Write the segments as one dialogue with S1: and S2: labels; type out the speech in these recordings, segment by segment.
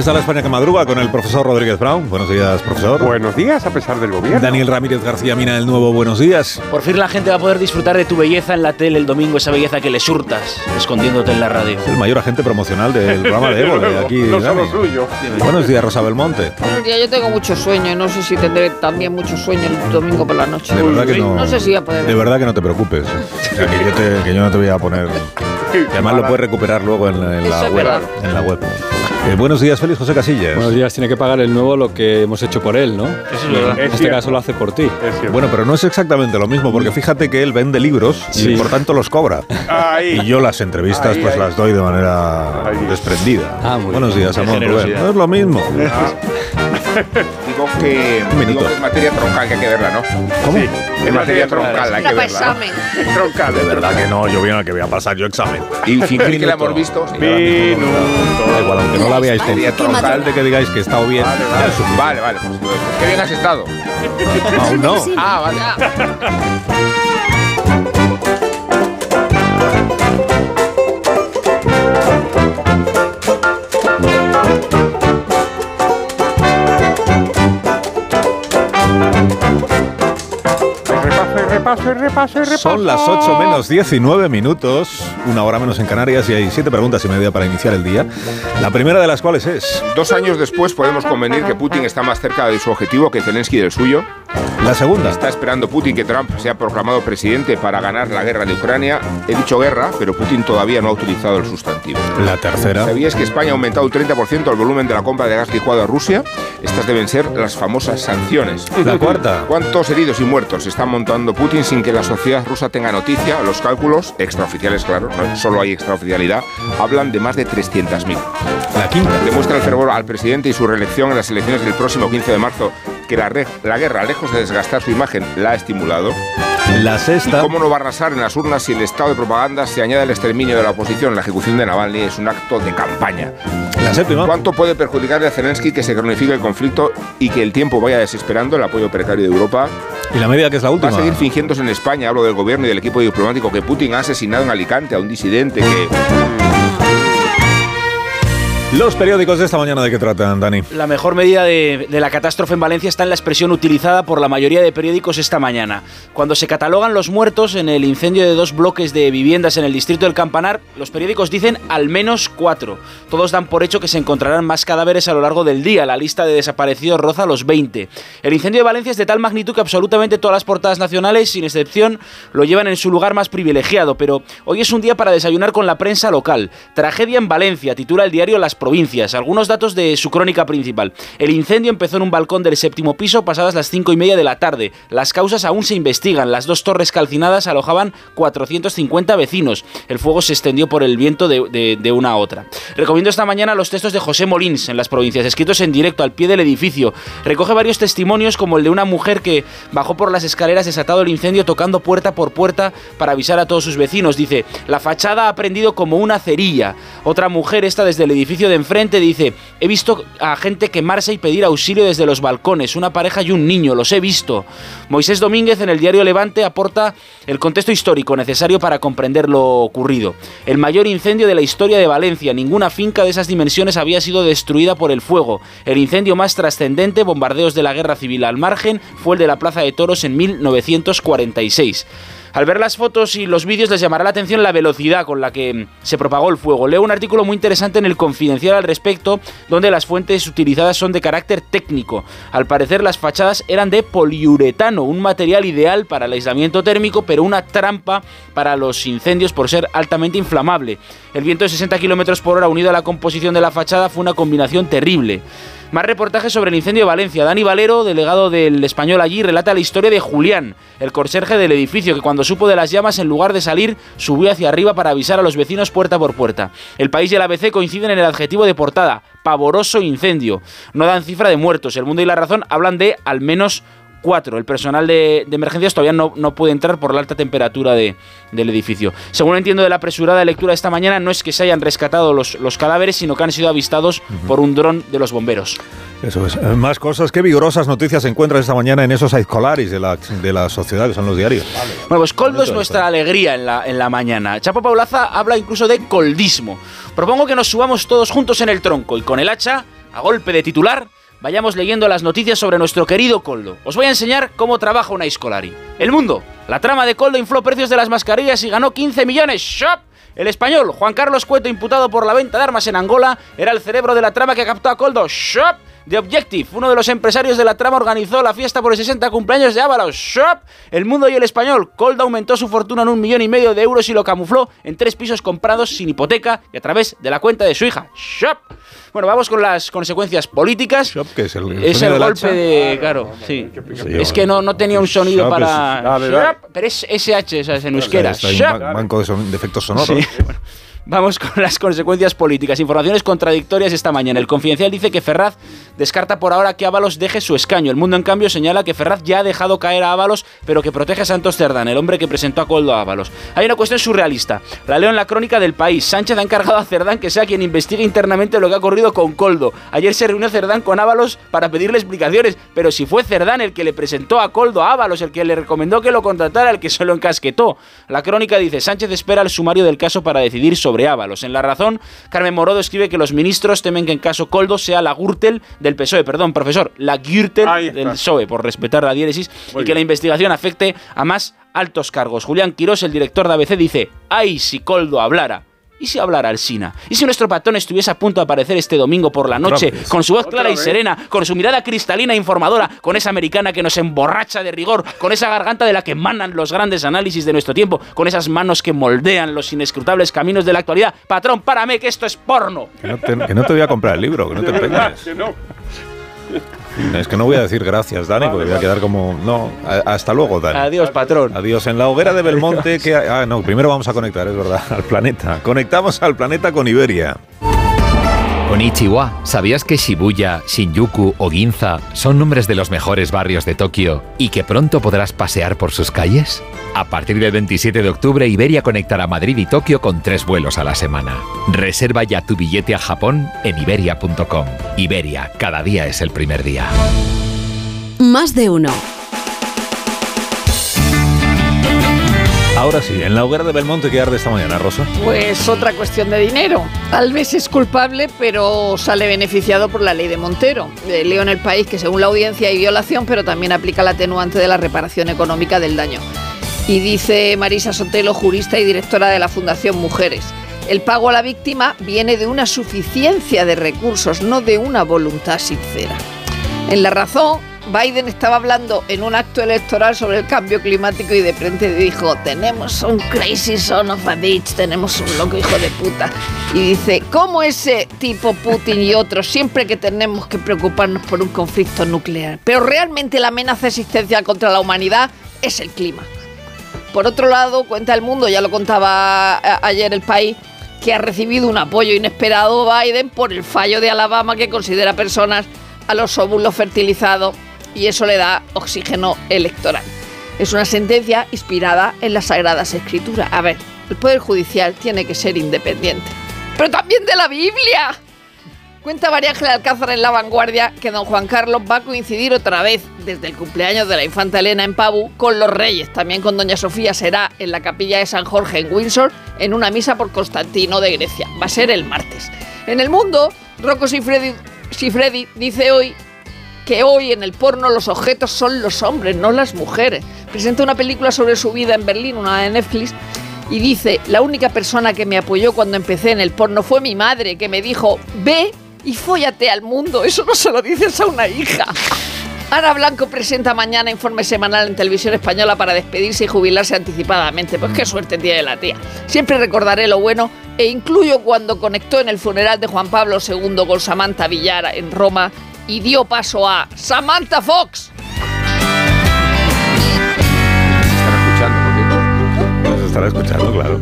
S1: Está la España que madruga con el profesor Rodríguez Brown. Buenos días, profesor.
S2: Buenos días, a pesar del gobierno.
S1: Daniel Ramírez García Mina, el nuevo Buenos días.
S3: Por fin la gente va a poder disfrutar de tu belleza en la tele el domingo, esa belleza que le surtas, escondiéndote en la radio.
S1: El mayor agente promocional del programa de Evo, de aquí.
S2: no
S1: Dani.
S2: solo suyo.
S1: Buenos días, Rosa Belmonte.
S4: Buenos días, yo tengo mucho sueño y no sé si tendré también mucho sueño el domingo por la noche.
S1: De verdad que no.
S4: No sé si voy a poder.
S1: De verdad que no te preocupes. O sea, que yo, te- que yo no te voy a poner. que además lo puedes recuperar luego en, la- en la
S4: Eso es
S1: web.
S4: verdad.
S1: En la web. Eh, buenos días, Félix José Casillas.
S5: Buenos días, tiene que pagar el nuevo lo que hemos hecho por él, ¿no?
S3: Eso es verdad.
S2: Es
S5: En este
S2: cierto.
S5: caso lo hace por ti.
S2: Es.
S1: Bueno, pero no es exactamente lo mismo, porque fíjate que él vende libros y
S5: Sí.
S1: por tanto los cobra.
S2: Ahí.
S1: Y yo las entrevistas
S2: Ahí,
S1: pues
S2: ahí.
S1: las doy de manera
S2: Ahí.
S1: desprendida.
S5: Ah, muy
S1: Buenos
S5: bien.
S1: días,
S5: generosidad.
S1: No es lo mismo.
S6: Que, digo que es materia troncal que hay que verla, ¿no?
S1: ¿Cómo?
S2: Sí,
S6: Es materia troncal, hay que verla.
S4: examen.
S2: Troncal.
S1: De verdad que no, yo bien que voy a pasar yo examen.
S6: Y fingir que la hemos visto.
S2: Minuto.
S1: Da igual, aunque no la veáis
S6: Materia
S1: con tal de que digáis que he estado bien.
S2: Vale.
S6: Vale, vale. Pues, qué bien has estado.
S1: Aún no.
S6: Ah, vale.
S2: Repaso, y repaso, y repaso, y repaso.
S1: Son las 8 menos 19 minutos, una hora menos en Canarias y hay siete preguntas y media para iniciar el día. La primera de las cuales es
S6: Dos años después podemos convenir que Putin está más cerca de su objetivo que Zelensky del suyo.
S1: La segunda.
S6: Está esperando Putin que Trump sea proclamado presidente para ganar la guerra de Ucrania. He dicho guerra, pero Putin todavía no ha utilizado el sustantivo.
S1: La tercera.
S6: ¿Sabías que España ha aumentado un 30% el volumen de la compra de gas licuado a Rusia? Estas deben ser las famosas sanciones.
S1: La cuarta.
S6: ¿Cuántos heridos y muertos está montando Putin sin que la sociedad rusa tenga noticia? Los cálculos, extraoficiales claro, no solo hay extraoficialidad, hablan de más de 300.000.
S1: La quinta.
S6: Demuestra el fervor al presidente y su reelección en las elecciones del próximo 15 de marzo que la, guerra, lejos de desgastar su imagen, la ha estimulado.
S1: La sexta.
S6: ¿Cómo no va a arrasar en las urnas si el estado de propaganda se añade al exterminio de la oposición? La ejecución de Navalny es un acto de campaña.
S1: La séptima.
S6: ¿Cuánto puede perjudicarle a Zelensky que se cronifique el conflicto y que el tiempo vaya desesperando el apoyo precario de Europa?
S1: Y la media que es la
S6: Va
S1: última.
S6: a seguir fingiéndose en España, hablo del gobierno y del equipo diplomático, que Putin ha asesinado en Alicante a un disidente que...
S1: Los periódicos de esta mañana de qué tratan, Dani.
S3: La mejor medida de, de la catástrofe en Valencia está en la expresión utilizada por la mayoría de periódicos esta mañana. Cuando se catalogan los muertos en el incendio de dos bloques de viviendas en el distrito del Campanar, los periódicos dicen al menos cuatro. Todos dan por hecho que se encontrarán más cadáveres a lo largo del día. La lista de desaparecidos roza los 20. El incendio de Valencia es de tal magnitud que absolutamente todas las portadas nacionales, sin excepción, lo llevan en su lugar más privilegiado. Pero hoy es un día para desayunar con la prensa local. Tragedia en Valencia, titula el diario Las Provincias. Algunos datos de su crónica principal. El incendio empezó en un balcón del séptimo piso pasadas las cinco y media de la tarde. Las causas aún se investigan. Las dos torres calcinadas alojaban 450 vecinos. El fuego se extendió por el viento de, de- de una a otra. Recomiendo esta mañana los textos de José Molins en las provincias, escritos en directo al pie del edificio. Recoge varios testimonios como el de una mujer que bajó por las escaleras desatado el incendio tocando puerta por puerta para avisar a todos sus vecinos. Dice, la fachada ha prendido como una cerilla. Otra mujer, esta desde el edificio de enfrente, dice, he visto a gente quemarse y pedir auxilio desde los balcones, una pareja y un niño, los he visto. Moisés Domínguez en el diario Levante aporta el contexto histórico necesario para comprender lo ocurrido. El mayor incendio de la historia de Valencia, ninguna finca de esas dimensiones había sido destruida por el fuego. El incendio más trascendente, bombardeos de la guerra civil al margen, fue el de la Plaza de Toros en 1946. Al ver las fotos y los vídeos les llamará la atención la velocidad con la que se propagó el fuego. Leo un artículo muy interesante en el Confidencial al respecto, donde las fuentes utilizadas son de carácter técnico. Al parecer las fachadas eran de poliuretano, un material ideal para el aislamiento térmico, pero una trampa para los incendios por ser altamente inflamable. El viento de 60 km por hora unido a la composición de la fachada fue una combinación terrible. Más reportajes sobre el incendio de Valencia. Dani Valero, delegado del español allí, relata la historia de Julián, el conserje del edificio, que cuando supo de las llamas, en lugar de salir, subió hacia arriba para avisar a los vecinos puerta por puerta. El país y el ABC coinciden en el adjetivo de portada, pavoroso incendio. No dan cifra de muertos. El mundo y la razón hablan de al menos 4. El personal de, de emergencias todavía no, no, puede entrar por la alta temperatura de, del edificio. Según entiendo de la apresurada lectura de esta mañana, no es que se hayan rescatado los, los cadáveres, sino que han sido avistados uh -huh. por un dron de los bomberos.
S1: Eso es. Más cosas. Qué vigorosas noticias se encuentran esta mañana en esos escolares de la, de la sociedad, que son los diarios.
S3: Bueno, pues Coldo es nuestra alegría en la, en la mañana. Chapo Paulaza habla incluso de coldismo. Propongo que nos subamos todos juntos en el tronco y con el hacha, a golpe de titular, vayamos leyendo las noticias sobre nuestro querido Coldo. Os voy a enseñar cómo trabaja una Iscolari. El mundo. La trama de Coldo infló precios de las mascarillas y ganó 15 millones. ¡Shop! El español, Juan Carlos Cueto, imputado por la venta de armas en Angola, era el cerebro de la trama que captó a Coldo. ¡Shop! The Objective, uno de los empresarios de la trama, organizó la fiesta por el 60 cumpleaños de Ábalos. ¡Shop! El mundo y el español. Coldo aumentó su fortuna en un millón y medio de euros y lo camufló en tres pisos comprados sin hipoteca y a través de la cuenta de su hija. ¡Shop! Bueno, vamos con las consecuencias políticas.
S1: Shop, que es el, el,
S3: es el golpe de. Claro, sí. es que no, no tenía un sonido
S1: Shop
S3: para.
S1: es- dale, dale.
S3: Shop, pero es SH, o sea, es en euskera.
S1: Un
S3: Shop.
S1: ba- banco de, son- de efectos sonoros.
S3: Sí, bueno. Vamos con las consecuencias políticas. Informaciones contradictorias esta mañana. El Confidencial dice que Ferraz descarta por ahora que Ábalos deje su escaño. El Mundo, en cambio, señala que Ferraz ya ha dejado caer a Ábalos, pero que protege a Santos Cerdán, el hombre que presentó a Coldo a Ábalos. Hay una cuestión surrealista. La leo en la crónica del país. Sánchez ha encargado a Cerdán que sea quien investigue internamente lo que ha ocurrido con Coldo. Ayer se reunió Cerdán con Ábalos para pedirle explicaciones, pero si fue Cerdán el que le presentó a Coldo a Ábalos, el que le recomendó que lo contratara, el que se lo encasquetó. La crónica dice, Sánchez espera el sumario del caso para decidir sobre Ábalos. En La Razón, Carmen Morodo escribe que los ministros temen que en caso Coldo sea la Gürtel del PSOE, perdón, profesor, la Gürtel del PSOE, por respetar la diéresis,
S2: Muy
S3: y que la investigación afecte a más altos cargos. Julián Quirós, el director de ABC, dice, ¡ay si Coldo hablara! ¿Y si hablara Alsina? ¿Y si nuestro patrón estuviese a punto de aparecer este domingo por la noche, con su voz clara y serena, con su mirada cristalina e informadora, con esa americana que nos emborracha de rigor, con esa garganta de la que emanan los grandes análisis de nuestro tiempo, con esas manos que moldean los inescrutables caminos de la actualidad? Patrón, párame, que esto es porno.
S1: Que no, te, que no te voy a comprar el libro, que no te empeñes. Es que no voy a decir gracias, Dani, porque voy a quedar como. No, hasta luego, Dani.
S3: Adiós, patrón.
S1: Adiós. En la hoguera de Belmonte, que. Ah, no, primero vamos a conectar, es verdad, al planeta. Conectamos al planeta con Iberia.
S7: Konnichiwa, ¿sabías que Shibuya, Shinjuku o Ginza son nombres de los mejores barrios de Tokio y que pronto podrás pasear por sus calles? A partir del 27 de octubre, Iberia conectará Madrid y Tokio con tres vuelos a la semana. Reserva ya tu billete a Japón en iberia.com. Iberia, cada día es el primer día.
S8: Más de uno.
S1: Ahora sí, en la hoguera de Belmonte, ¿qué arde esta mañana, Rosa?
S4: Pues otra cuestión de dinero. Alves es culpable, pero sale beneficiado por la ley de Montero. Leo en el país que según la audiencia hay violación, pero también aplica la atenuante de la reparación económica del daño. Y dice Marisa Sotelo, jurista y directora de la Fundación Mujeres. El pago a la víctima viene de una suficiencia de recursos, no de una voluntad sincera. En la razón, Biden estaba hablando en un acto electoral sobre el cambio climático y de frente dijo, tenemos un crazy son of a bitch, tenemos un loco hijo de puta. Y dice, ¿cómo ese tipo Putin y otros siempre que tenemos que preocuparnos por un conflicto nuclear? Pero realmente la amenaza existencial contra la humanidad es el clima. Por otro lado, cuenta el mundo, ya lo contaba ayer el país, que ha recibido un apoyo inesperado Biden por el fallo de Alabama que considera personas a los óvulos fertilizados y eso le da oxígeno electoral. Es una sentencia inspirada en las Sagradas Escrituras. A ver, el Poder Judicial tiene que ser independiente. Pero también de la Biblia. Cuenta María Ángela Alcázar en La Vanguardia que don Juan Carlos va a coincidir otra vez desde el cumpleaños de la infanta Elena en Pavú con los reyes. También con doña Sofía será en la capilla de San Jorge en Windsor en una misa por Constantino de Grecia. Va a ser el martes. En el mundo, Rocco Sifredi, Sifredi dice hoy que hoy en el porno los objetos son los hombres, no las mujeres. presenta una película sobre su vida en Berlín, una de Netflix, y dice, la única persona que me apoyó cuando empecé en el porno fue mi madre, que me dijo, ve y fóllate al mundo. Eso no se lo dices a una hija. Ana Blanco presenta mañana informe semanal en televisión española para despedirse y jubilarse anticipadamente. Pues qué suerte tiene la tía. Siempre recordaré lo bueno e incluyo cuando conectó en el funeral de Juan Pablo II con Samantha Villara en Roma y dio paso a Samantha Fox.
S1: Estará escuchando, claro.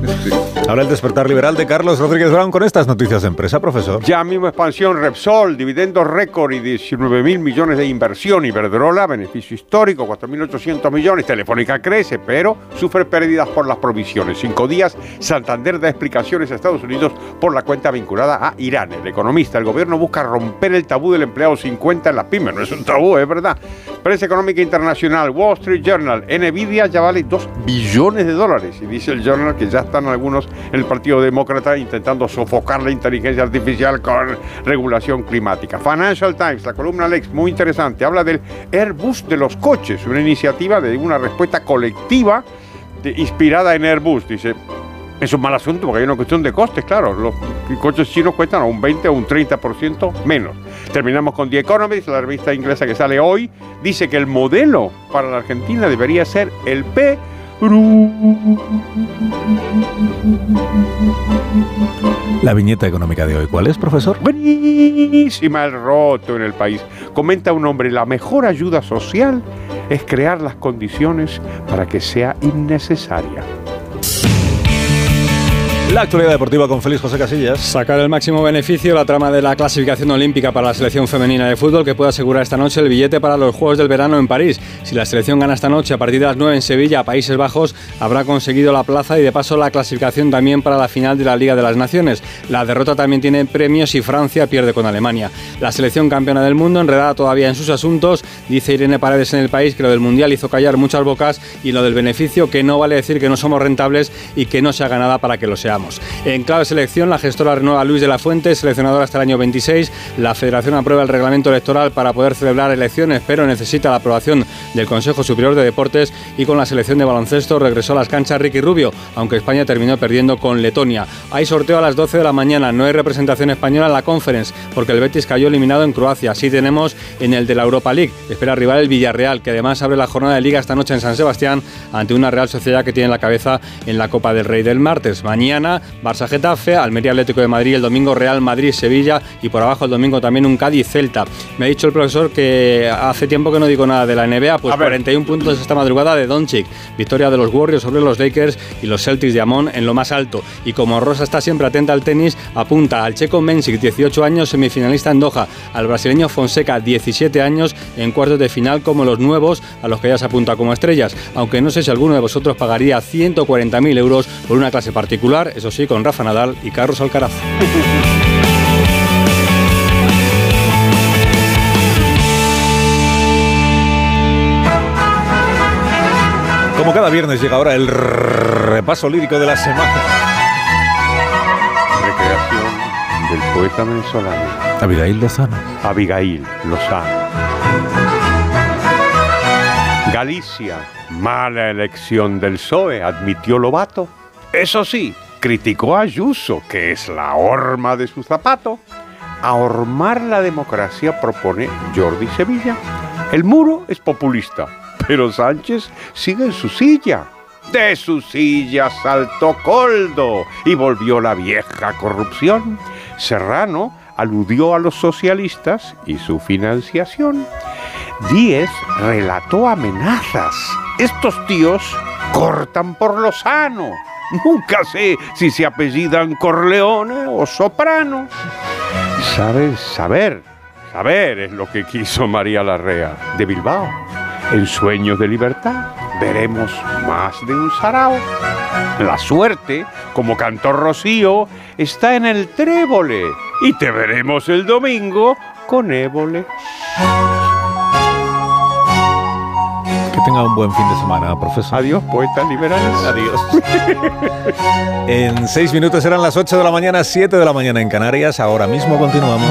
S1: Ahora el despertar liberal de Carlos Rodríguez Brown con estas noticias de empresa, profesor.
S2: Ya mismo expansión Repsol, dividendos récord y 19 mil millones de inversión. Iberdrola, beneficio histórico, 4.800 millones. Telefónica crece, pero sufre pérdidas por las provisiones. Cinco días, Santander da explicaciones a Estados Unidos por la cuenta vinculada a Irán. El economista, el gobierno busca romper el tabú del empleado 50 en las pymes. No es un tabú, es verdad. Prensa económica internacional, Wall Street Journal, Nvidia ya vale 2 billones de dólares. Y dice el Journal que ya están algunos en el Partido Demócrata intentando sofocar la inteligencia artificial con regulación climática. Financial Times, la columna Lex, muy interesante, habla del Airbus de los coches, una iniciativa de una respuesta colectiva de- inspirada en Airbus. Dice, es un mal asunto porque hay una cuestión de costes, claro. Los coches chinos cuestan un 20 o un 30% menos. Terminamos con The Economist, la revista inglesa que sale hoy. Dice que el modelo para la Argentina debería ser el Perú.
S1: La viñeta económica de hoy, ¿cuál es, profesor?
S2: Buenísima el roto en el país. Comenta un hombre, la mejor ayuda social es crear las condiciones para que sea innecesaria.
S1: La actualidad deportiva con Félix José Casillas.
S5: Sacar el máximo beneficio la trama de la clasificación olímpica para la selección femenina de fútbol que puede asegurar esta noche el billete para los Juegos del Verano en París. Si la selección gana esta noche a partir de las 9 en Sevilla, Países Bajos, habrá conseguido la plaza y de paso la clasificación también para la final de la Liga de las Naciones. La derrota también tiene premios si Francia pierde con Alemania. La selección campeona del mundo, enredada todavía en sus asuntos, dice Irene Paredes en el país que lo del Mundial hizo callar muchas bocas y lo del beneficio que no vale decir que no somos rentables y que no se haga nada para que lo En clave selección, la gestora renueva Luis de la Fuente, seleccionador hasta el año 26. La Federación aprueba el reglamento electoral para poder celebrar elecciones, pero necesita la aprobación del Consejo Superior de Deportes y con la selección de baloncesto regresó a las canchas Ricky Rubio, aunque España terminó perdiendo con Letonia. Hay sorteo a las 12 de la mañana, no hay representación española en la Conference, porque el Betis cayó eliminado en Croacia. Sí tenemos en el de la Europa League. Espera rival el Villarreal, que además abre la jornada de liga esta noche en San Sebastián ante una Real Sociedad que tiene la cabeza en la Copa del Rey del martes. Mañana Barça Getafe, Almería Atlético de Madrid, el domingo Real Madrid Sevilla y por abajo el domingo también un Cádiz Celta. Me ha dicho el profesor que hace tiempo que no digo nada de la NBA, pues 41 puntos esta madrugada de Doncic, victoria de los Warriors sobre los Lakers y los Celtics de Amon en lo más alto. Y como Rosa está siempre atenta al tenis, apunta al checo Mensic, 18 años, semifinalista en Doha, al brasileño Fonseca, 17 años, en cuartos de final como los nuevos, a los que ya se apunta como estrellas. Aunque no sé si alguno de vosotros pagaría 140.000 euros por una clase particular, eso sí, con Rafa Nadal y Carlos Alcaraz.
S1: Como cada viernes llega ahora el repaso lírico de la semana.
S2: Recreación del poeta venezolano.
S1: Abigail Lozano.
S2: Abigail Lozano. Galicia, mala elección del PSOE, admitió Lobato. Eso sí, criticó a Ayuso, que es la horma de su zapato. A hormar la democracia propone Jordi Sevilla. El muro es populista, pero Sánchez sigue en su silla. De su silla saltó Coldo y volvió la vieja corrupción. Serrano aludió a los socialistas y su financiación. Díez relató amenazas. Estos tíos cortan por lo sano. Nunca sé si se apellidan Corleone o Soprano. ¿Sabes? Saber. Saber es lo que quiso María Larrea de Bilbao. En Sueños de Libertad veremos más de un sarao. La suerte, como cantó Rocío, está en el trébole. Y te veremos el domingo con ébole.
S1: Tenga un buen fin de semana, profesor.
S2: Adiós, poetas liberales.
S1: Adiós. en seis minutos serán las 8 de la mañana, 7 de la mañana en Canarias. Ahora mismo continuamos.